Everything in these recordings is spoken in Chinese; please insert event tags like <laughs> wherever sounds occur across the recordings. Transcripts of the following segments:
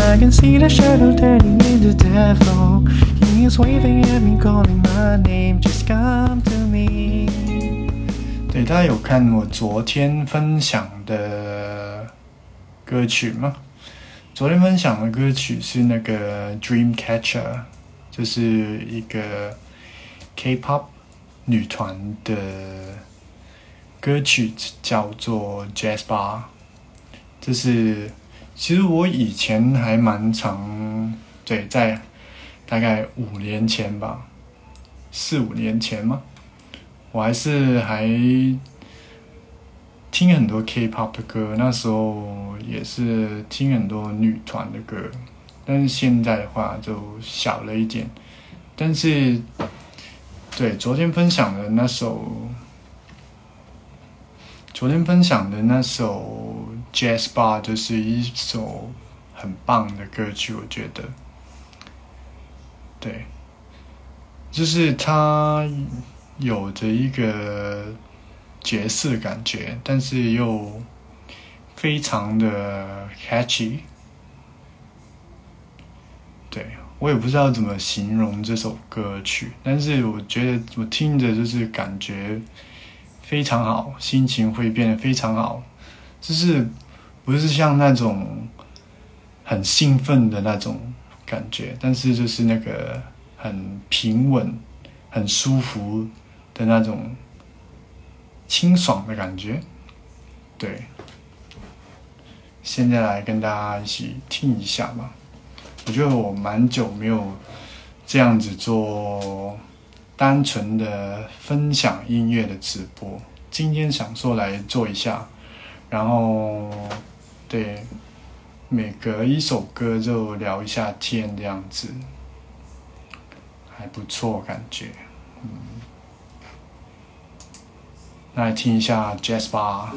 I can see the shadow turning into devil. He is waving at me, calling my name. Just come to me. 对，大家有看我昨天分享的歌曲吗？昨天分享的歌曲是那个 Dreamcatcher，就是一个 K-pop 女团的歌曲，叫做 Jazz Bar。这是其实我以前还蛮常对，在大概五年前吧，四五年前吗？我还是还听很多 K-pop 的歌，那时候也是听很多女团的歌，但是现在的话就小了一点。但是，对昨天分享的那首，昨天分享的那首《Jazz Bar》就是一首很棒的歌曲，我觉得，对，就是它有着一个。爵士感觉，但是又非常的 catchy。对我也不知道怎么形容这首歌曲，但是我觉得我听着就是感觉非常好，心情会变得非常好，就是不是像那种很兴奋的那种感觉，但是就是那个很平稳、很舒服的那种。清爽的感觉，对。现在来跟大家一起听一下吧。我觉得我蛮久没有这样子做单纯的分享音乐的直播，今天想说来做一下，然后对，每隔一首歌就聊一下天这样子，还不错感觉，嗯。来听一下 Jazz 吧。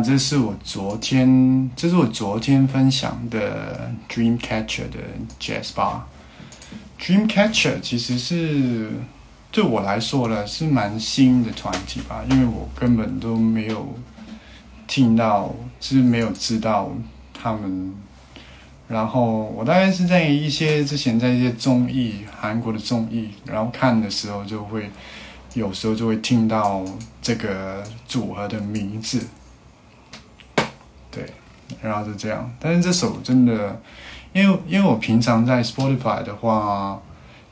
这是我昨天，这是我昨天分享的 Dreamcatcher 的 Jazz Bar。Dreamcatcher 其实是对我来说呢，是蛮新的团体吧，因为我根本都没有听到，就是没有知道他们。然后我大概是在一些之前在一些综艺，韩国的综艺，然后看的时候就会有时候就会听到这个组合的名字。然后就这样。但是这首真的，因为因为我平常在 Spotify 的话，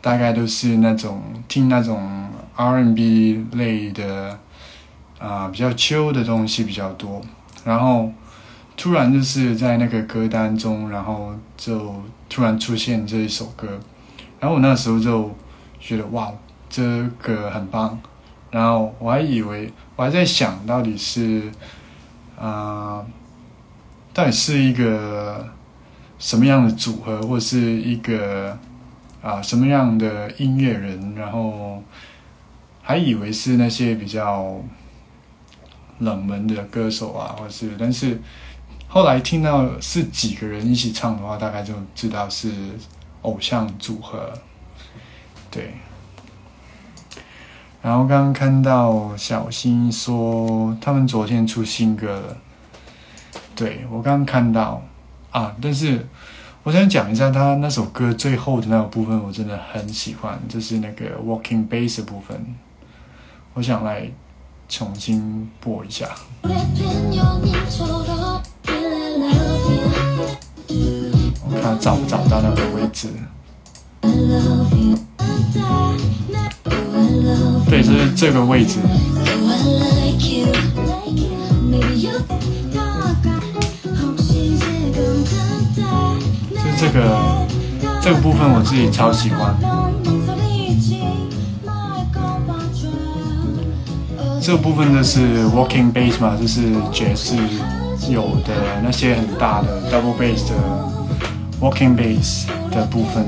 大概都是那种听那种 R&B 类的，啊，比较 chill 的东西比较多。然后突然就是在那个歌单中，然后就突然出现这一首歌，然后我那时候就觉得哇，这个很棒。然后我还以为我还在想到底是，啊。到底是一个什么样的组合，或是一个啊什么样的音乐人？然后还以为是那些比较冷门的歌手啊，或是，但是后来听到是几个人一起唱的话，大概就知道是偶像组合。对。然后刚刚看到小新说，他们昨天出新歌了。对我刚刚看到啊，但是我想讲一下他那首歌最后的那个部分，我真的很喜欢，就是那个 walking bass 的部分，我想来重新播一下。我看找不找到那个位置。对，就是这个位置。这个这个部分我自己超喜欢。这个部分就是 walking bass 嘛，就是爵士有的那些很大的 double bass 的 walking bass 的部分。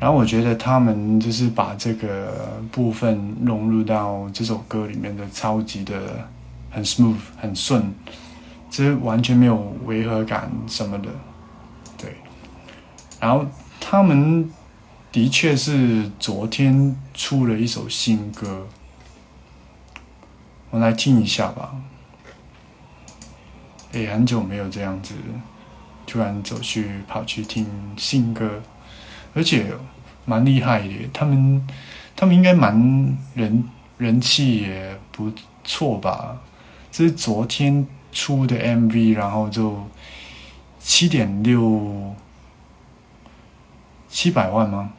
然后我觉得他们就是把这个部分融入到这首歌里面的，超级的很 smooth，很顺。这完全没有违和感什么的，对。然后他们的确是昨天出了一首新歌，我来听一下吧。也很久没有这样子，突然走去跑去听新歌，而且蛮厉害的。他们他们应该蛮人人气也不错吧？这是昨天。出的 MV，然后就七点六七百万吗？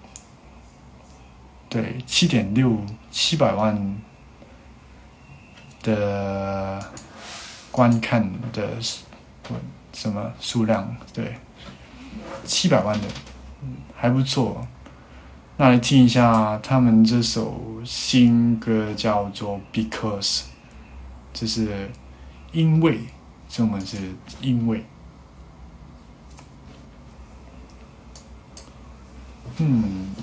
对，七点六七百万的观看的什么数量？对，七百万的，还不错。那来听一下他们这首新歌，叫做《Because》，就是。因为，中文是因为，嗯。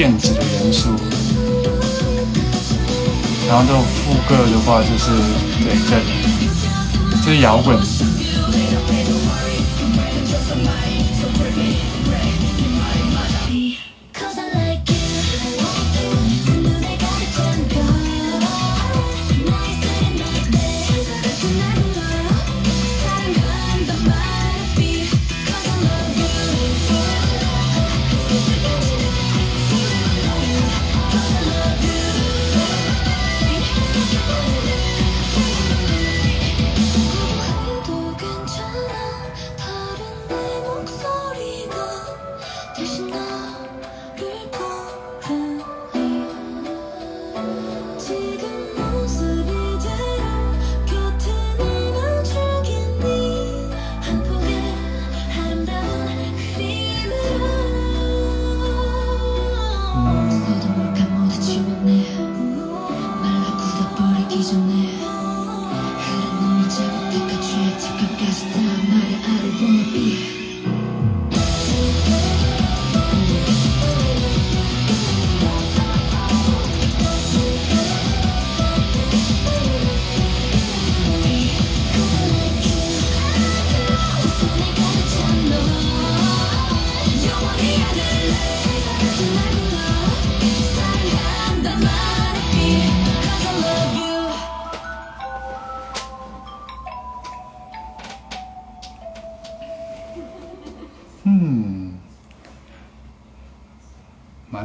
电子的元素，然后这种副歌的话就是对这，这是摇滚。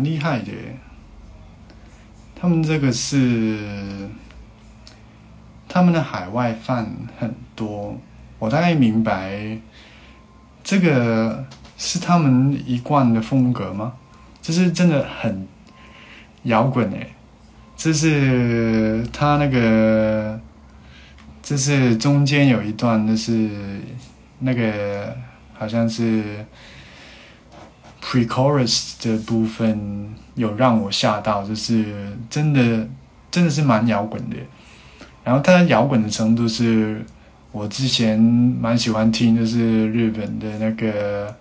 厉害的，他们这个是他们的海外饭很多，我大概明白这个是他们一贯的风格吗？这是真的很摇滚诶，这是他那个，这是中间有一段，就是那个好像是。Pre-chorus 的部分有让我吓到，就是真的真的是蛮摇滚的。然后它摇滚的程度是我之前蛮喜欢听，就是日本的那个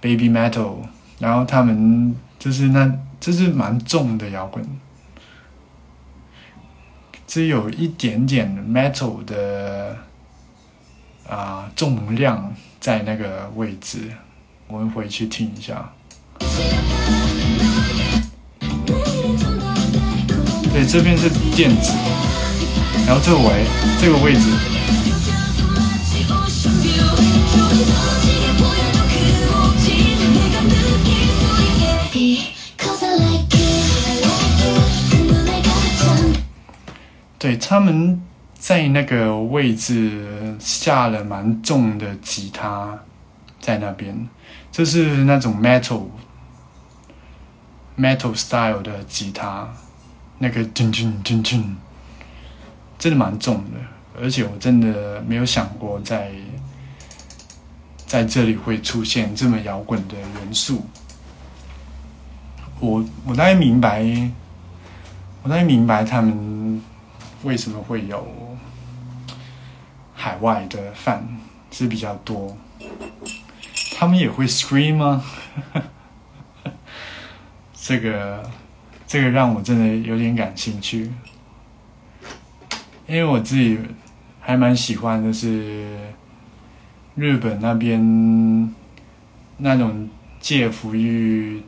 Baby Metal，然后他们就是那就是蛮重的摇滚，只有一点点 Metal 的啊重量在那个位置。我们回去听一下。对，这边是电子，然后这个位，这个位置。对，他们在那个位置下了蛮重的吉他，在那边。这是那种 metal metal style 的吉他，那个铮铮铮铮，真的蛮重的，而且我真的没有想过在在这里会出现这么摇滚的元素。我我大概明白，我大概明白他们为什么会有海外的饭是比较多。他们也会 scream 吗？<laughs> 这个，这个让我真的有点感兴趣，因为我自己还蛮喜欢的是日本那边那种介乎于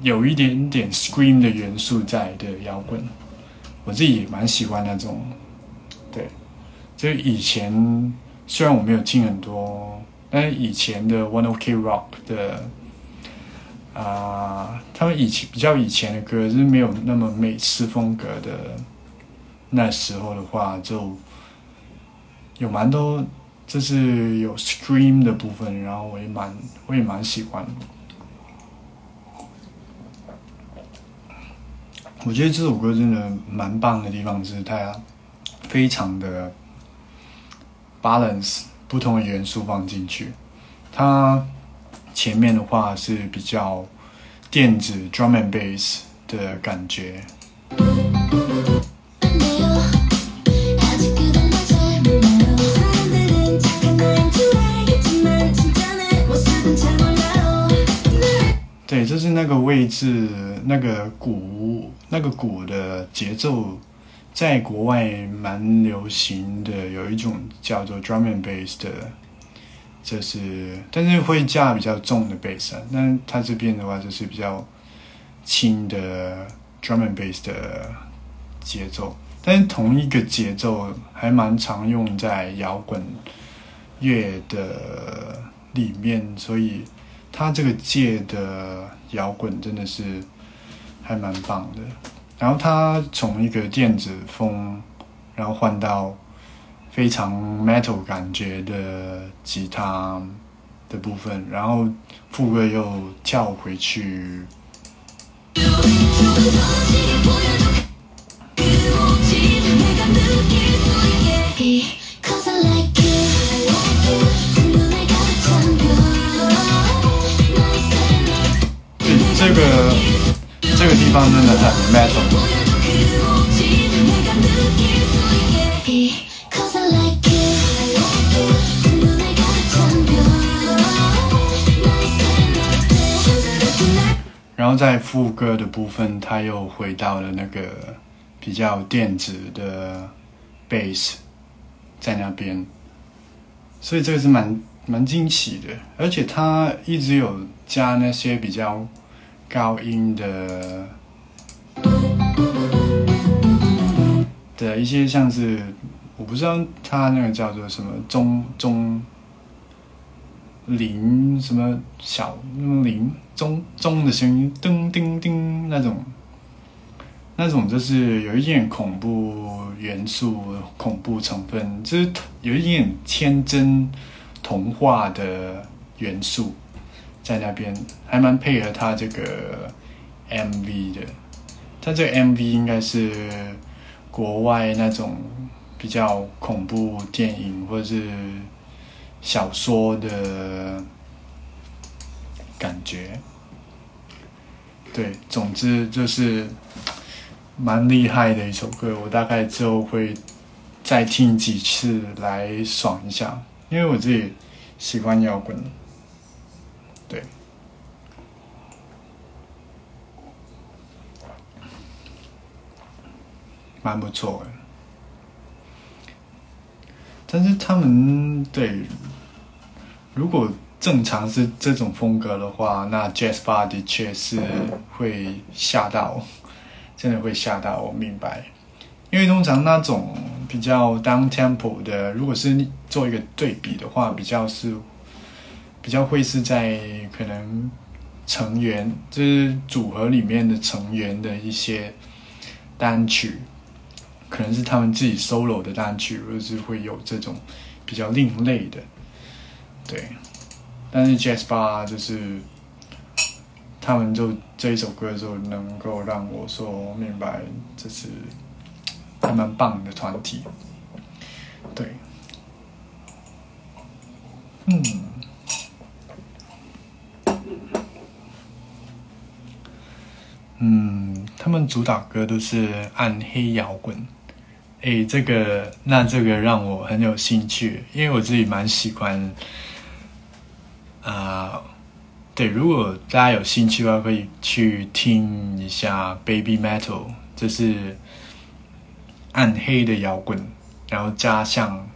有一点点 scream 的元素在的摇滚，我自己也蛮喜欢那种。对，就以前虽然我没有听很多。但是以前的 One Ok Rock 的啊，他们以前比较以前的歌是没有那么美式风格的。那时候的话，就有蛮多就是有 Scream 的部分，然后我也蛮我也蛮喜欢。我觉得这首歌真的蛮棒的地方是它非常的 balance。不同的元素放进去，它前面的话是比较电子 drum and bass 的感觉。对，就是那那个位置，那个鼓，那个鼓的节奏，在国外蛮流行的，有一种叫做 drum and bass 的，这是，但是会加比较重的 bass 啊。那它这边的话就是比较轻的 drum and bass 的节奏，但是同一个节奏还蛮常用在摇滚乐的里面，所以。他这个界的摇滚真的是还蛮棒的，然后他从一个电子风，然后换到非常 metal 感觉的吉他的部分，然后副歌又跳回去。这个这个地方真的很 metal。然后在副歌的部分，他又回到了那个比较电子的 bass 在那边，所以这个是蛮蛮惊喜的，而且他一直有加那些比较。高音的的一些像是，我不知道它那个叫做什么中中零什么小零中中的声音，噔叮叮那种，那种就是有一点恐怖元素、恐怖成分，就是有一点天真童话的元素。在那边还蛮配合他这个 MV 的，他这个 MV 应该是国外那种比较恐怖电影或者是小说的感觉。对，总之就是蛮厉害的一首歌，我大概之后会再听几次来爽一下，因为我自己喜欢摇滚。对，蛮不错的。但是他们对，如果正常是这种风格的话，那 Jazz Bar 的确是会吓到，<laughs> 真的会吓到我。明白，因为通常那种比较 down tempo 的，如果是做一个对比的话，比较是。比较会是在可能成员就是组合里面的成员的一些单曲，可能是他们自己 solo 的单曲，或者是会有这种比较另类的，对。但是 Jazz Bar 就是他们就这一首歌就能够让我说明白，这是还蛮棒的团体，对，嗯。嗯，他们主打歌都是暗黑摇滚，哎，这个那这个让我很有兴趣，因为我自己蛮喜欢。啊，对，如果大家有兴趣的话，可以去听一下 Baby Metal，这是暗黑的摇滚，然后加上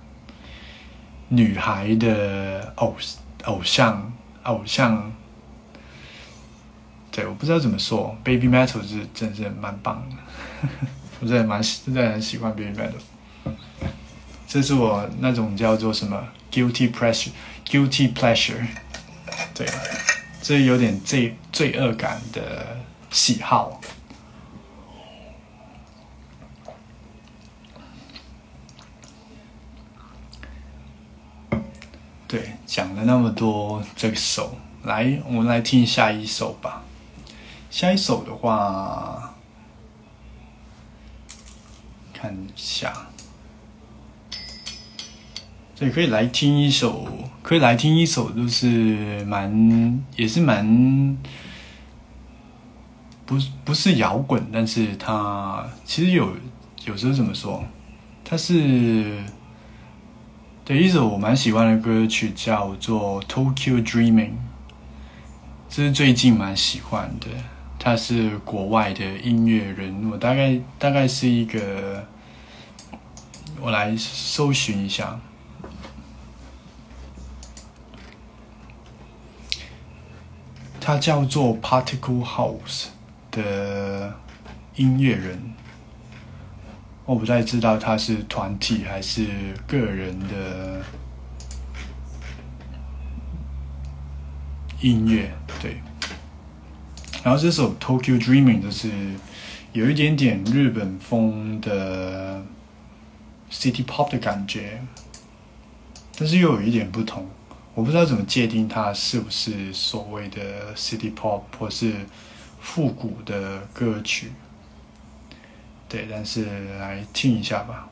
女孩的偶偶像偶像。对，我不知道怎么说，Baby Metal 是真是蛮棒的，<laughs> 我真的蛮真的很喜欢 Baby Metal。这是我那种叫做什么 guilty pleasure，guilty pleasure，对，这有点罪罪恶感的喜好。对，讲了那么多这首，来，我们来听下一首吧。下一首的话，看一下，所以可以来听一首，可以来听一首，就是蛮也是蛮不不是摇滚，但是它其实有有时候怎么说，它是对一首我蛮喜欢的歌曲，叫做《Tokyo Dreaming》。这是最近蛮喜欢的。他是国外的音乐人，我大概大概是一个，我来搜寻一下。他叫做 Particle House 的音乐人，我不太知道他是团体还是个人的音乐，对。然后这首 Tokyo Dreaming 就是有一点点日本风的 City Pop 的感觉，但是又有一点不同。我不知道怎么界定它是不是所谓的 City Pop 或是复古的歌曲，对，但是来听一下吧。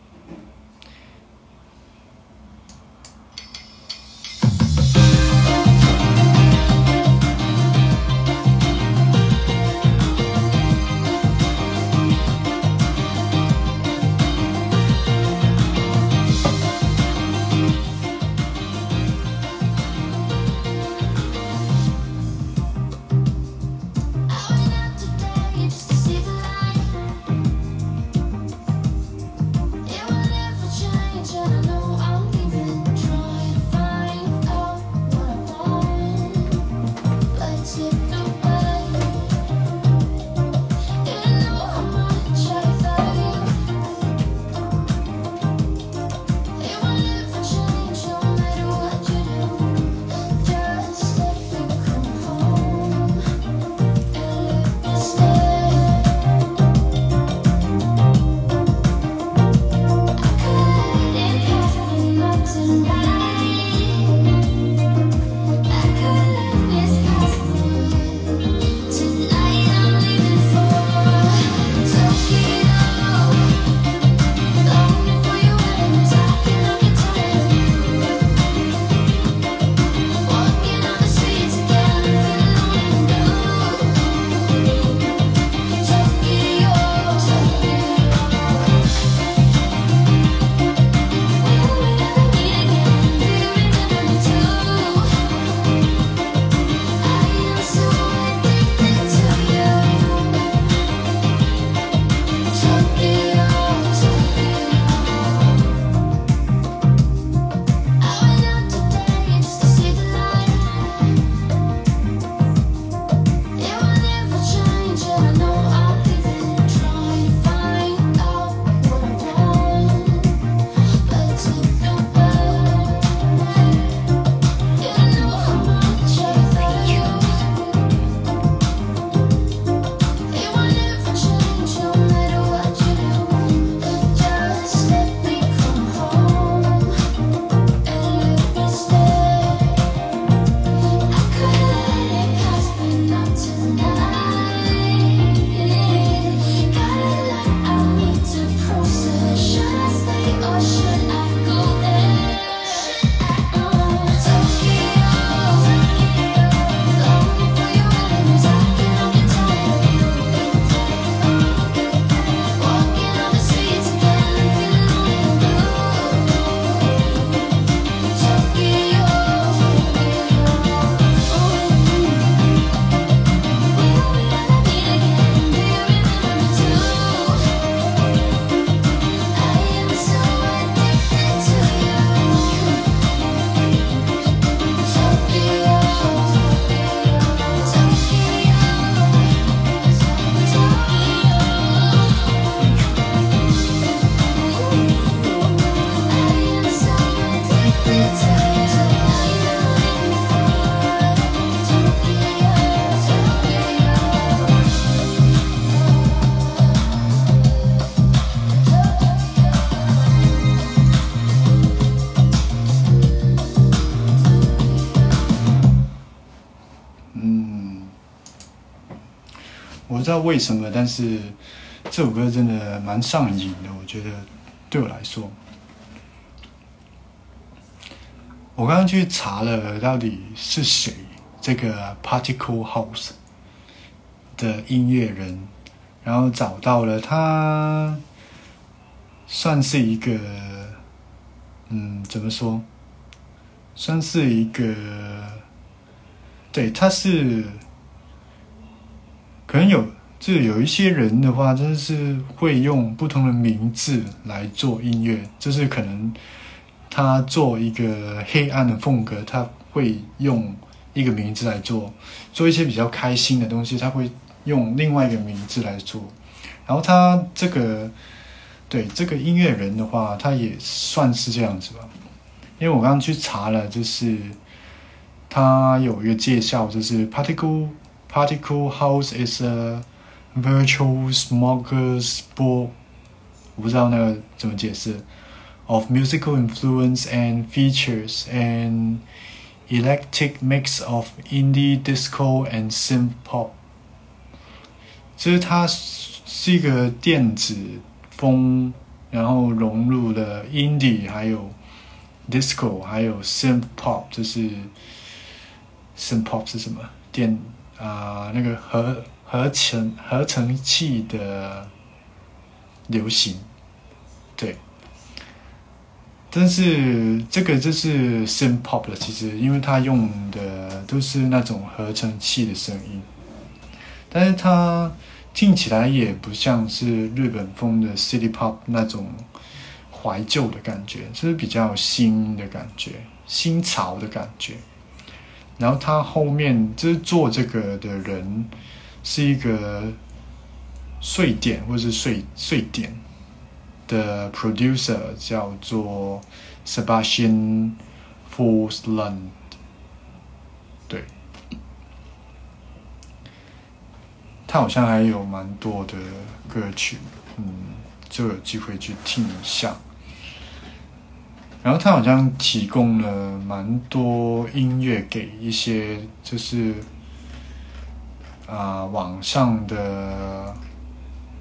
道为什么，但是这首歌真的蛮上瘾的。我觉得对我来说，我刚刚去查了到底是谁这个 Particle House 的音乐人，然后找到了他，算是一个，嗯，怎么说？算是一个，对，他是可能有，就有一些人的话，真的是会用不同的名字来做音乐，就是可能他做一个黑暗的风格，他会用一个名字来做；做一些比较开心的东西，他会用另外一个名字来做。然后他这个，对这个音乐人的话，他也算是这样子吧。因为我刚刚去查了，就是他有一个介绍，就是 particle particle house is a virtual smorgasbord，我不知道那个怎么解释，of musical influence and features and eclectic mix of indie disco and synth pop，就是它是一个电子风，然后融入了 indie 还有。disco 还有 synth pop，就是 synth pop 是什么？电啊，那个合 合成合成器的流行，对。但是这个就是 synth pop 了，其实因为它用的都是那种合成器的声音，但是它听起来也不像是日本风的 city pop 那种。怀旧的感觉，就是比较新的感觉，新潮的感觉。然后他后面就是做这个的人是一个瑞典或者是瑞瑞典的 producer，叫做 Sebastian Forsland。对，他好像还有蛮多的歌曲，嗯，就有机会去听一下。然后他好像提供了蛮多音乐给一些就是啊网上的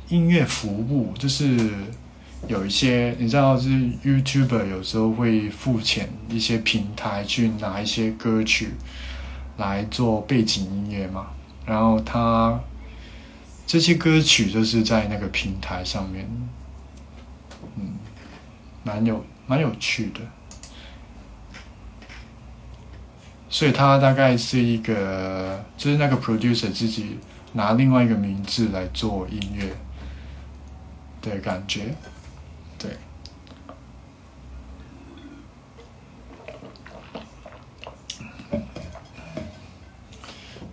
音乐服务，就是有一些你知道，就是 YouTuber 有时候会付钱一些平台去拿一些歌曲来做背景音乐嘛，然后他这些歌曲就是在那个平台上面，嗯，蛮有。蛮有趣的，所以他大概是一个，就是那个 producer 自己拿另外一个名字来做音乐的感觉，对。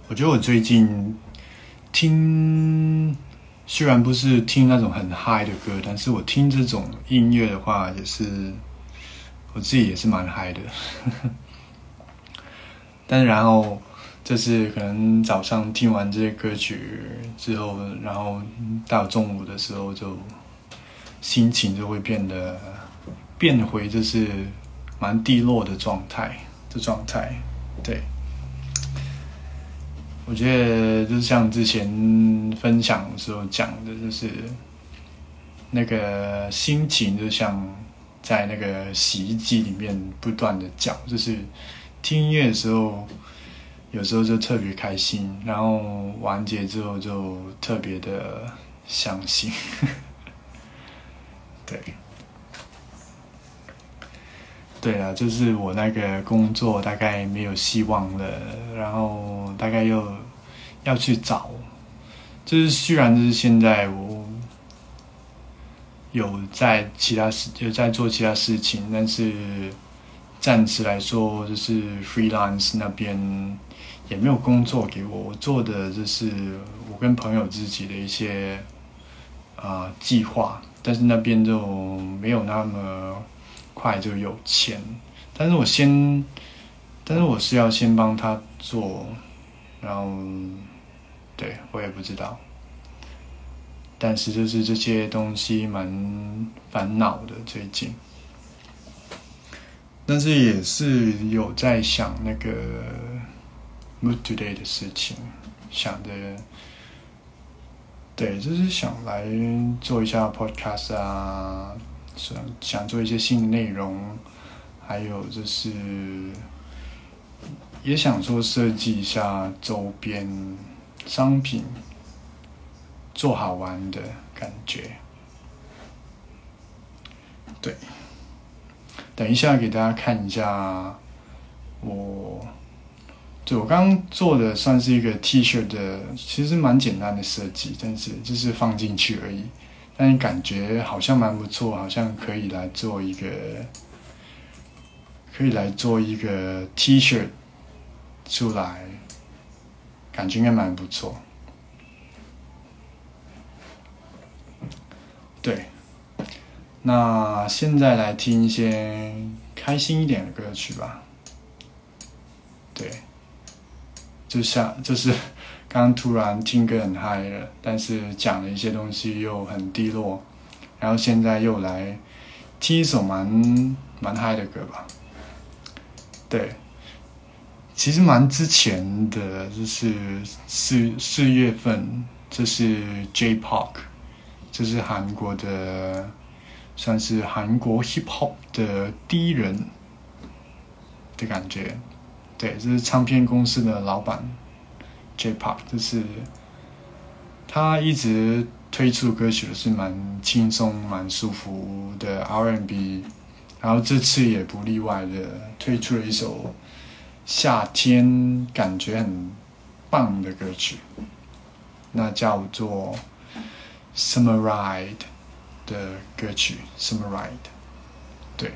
我觉得我最近听。虽然不是听那种很嗨的歌，但是我听这种音乐的话，也是我自己也是蛮嗨的。但然后就是可能早上听完这些歌曲之后，然后到中午的时候就心情就会变得变回就是蛮低落的状态的状态，对。我觉得就像之前分享的时候讲的，就是那个心情就像在那个洗衣机里面不断的搅，就是听音乐的时候，有时候就特别开心，然后完结之后就特别的伤心。<laughs> 对，对啊，就是我那个工作大概没有希望了，然后大概又。要去找，就是虽然就是现在我有在其他事有在做其他事情，但是暂时来说，就是 freelance 那边也没有工作给我。我做的就是我跟朋友自己的一些啊计划，但是那边就没有那么快就有钱。但是我先，但是我是要先帮他做，然后。对我也不知道，但是就是这些东西蛮烦恼的最近，但是也是有在想那个 mood today 的事情，想的，对，就是想来做一下 podcast 啊，想想做一些新的内容，还有就是也想说设计一下周边。商品做好玩的感觉，对。等一下给大家看一下我对我刚刚做的算是一个 T 恤的，其实蛮简单的设计，但是就是放进去而已。但感觉好像蛮不错，好像可以来做一个，可以来做一个 T 恤出来，感觉应该蛮不错。对，那现在来听一些开心一点的歌曲吧。对。就像就是 <laughs> 刚突然听歌很嗨了，但是讲了一些东西又很低落，然后现在又来听一首蛮蛮嗨的歌吧。对，其实蛮之前的，就是四四月份，这是 J-Park，这是韩国的，算是韩国 Hip Hop 的第一人的感觉。对，这是唱片公司的老板，J-Pop，就是他一直推出歌曲是蛮轻松、蛮舒服的 R&B，然后这次也不例外的推出了一首夏天感觉很棒的歌曲，那叫做《Summer Ride》的歌曲，《Summer Ride》，对，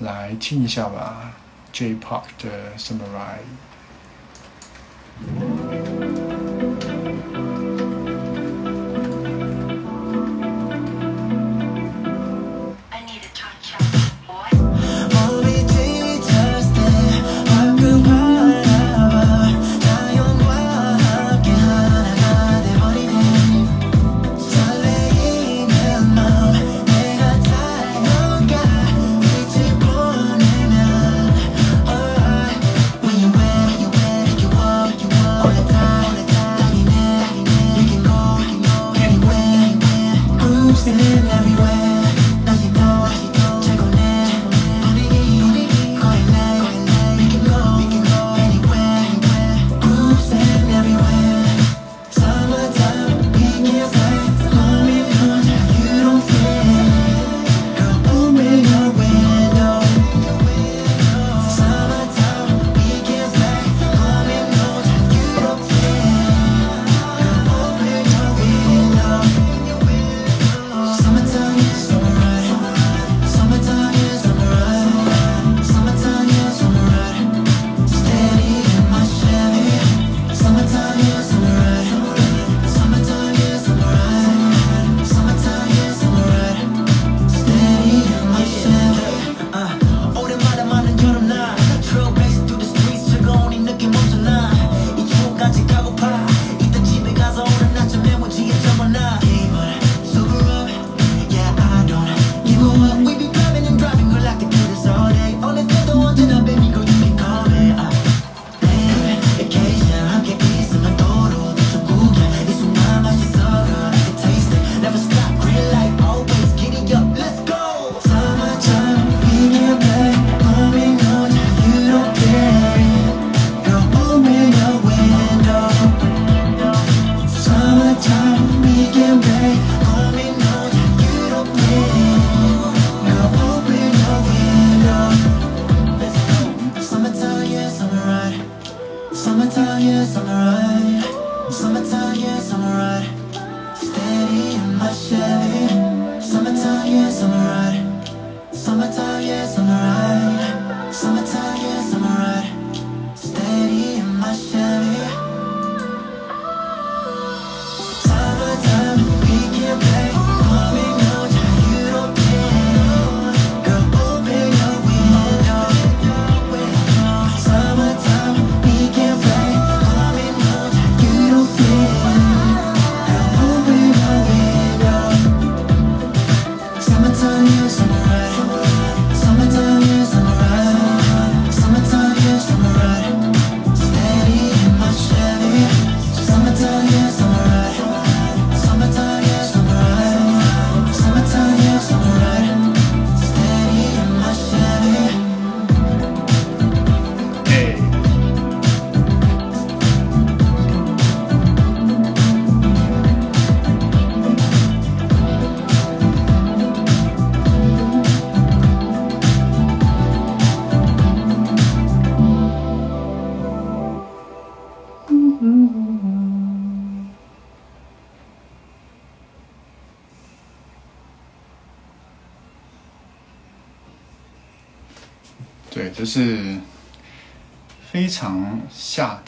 来听一下吧。，J Park 的 Summer Ride。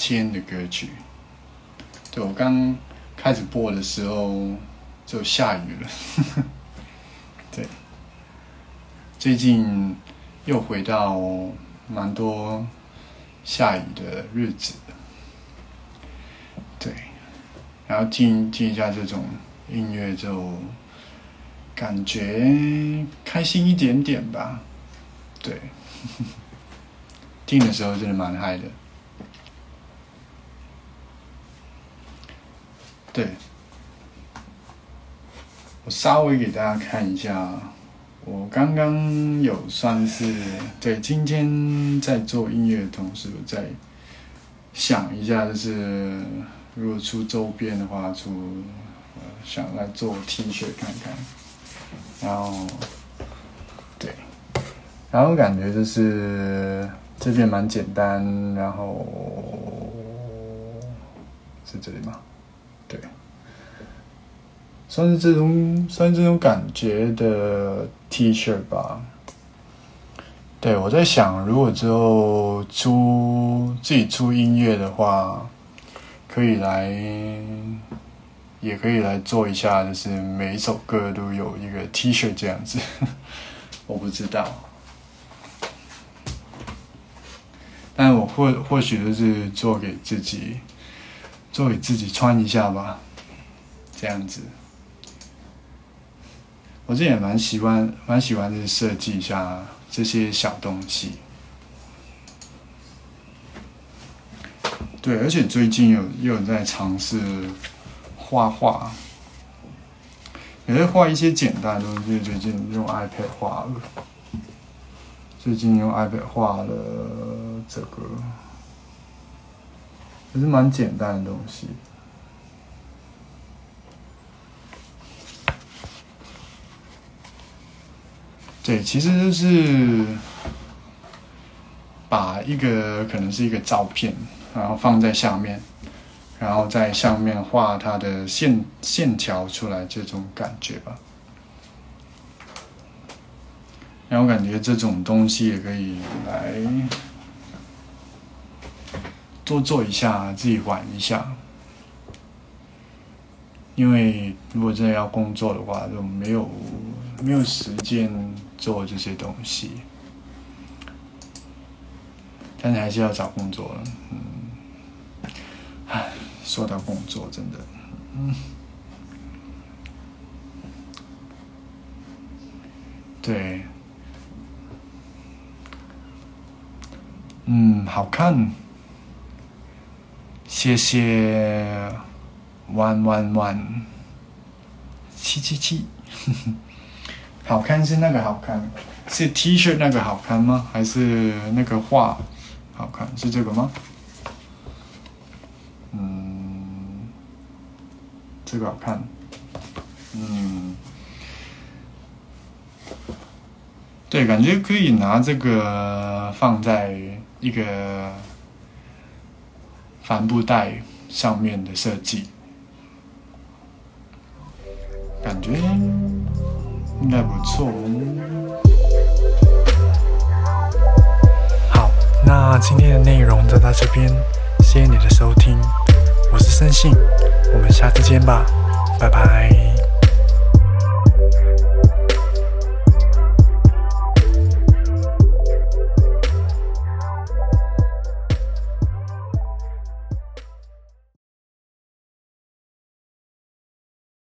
天的歌曲。对我刚开始播的时候就下雨了。<laughs> 对，最近又回到蛮多下雨的日子。对，然后听听一下这种音乐，就感觉开心一点点吧。对。<laughs> 听的时候真的蛮嗨的，对，我稍微给大家看一下，我刚刚有算是对今天在做音乐的同时，我在想一下，就是如果出周边的话，出想来做 T 恤看看，然后对。然后感觉就是这边蛮简单，然后是这里吗？算是这种算是这种感觉的 T 恤吧。对我在想，如果之后出自己出音乐的话，可以来，也可以来做一下，就是每一首歌都有一个 T 恤这样子。<laughs> 我不知道。但我或或许就是做给自己，做给自己穿一下吧，这样子。我这也蛮喜欢，蛮喜欢的设计一下这些小东西。对，而且最近有又有在尝试画画，也在画一些简单的东西。最近用 iPad 画了。最近用 iPad 画了这个，也是蛮简单的东西。对，其实就是把一个可能是一个照片，然后放在下面，然后在上面画它的线线条出来，这种感觉吧。然后感觉这种东西也可以来多做一下，自己玩一下。因为如果真的要工作的话，就没有没有时间做这些东西。但是还是要找工作了，嗯。唉，说到工作，真的，嗯，对。嗯，好看，谢谢，one one one，七七七，好看是那个好看，是 T 恤那个好看吗？还是那个画好看？是这个吗？嗯，这个好看，嗯。对，感觉可以拿这个放在一个帆布袋上面的设计，感觉应该不错。好，那今天的内容就到这边，谢谢你的收听，我是森信，我们下次见吧，拜拜。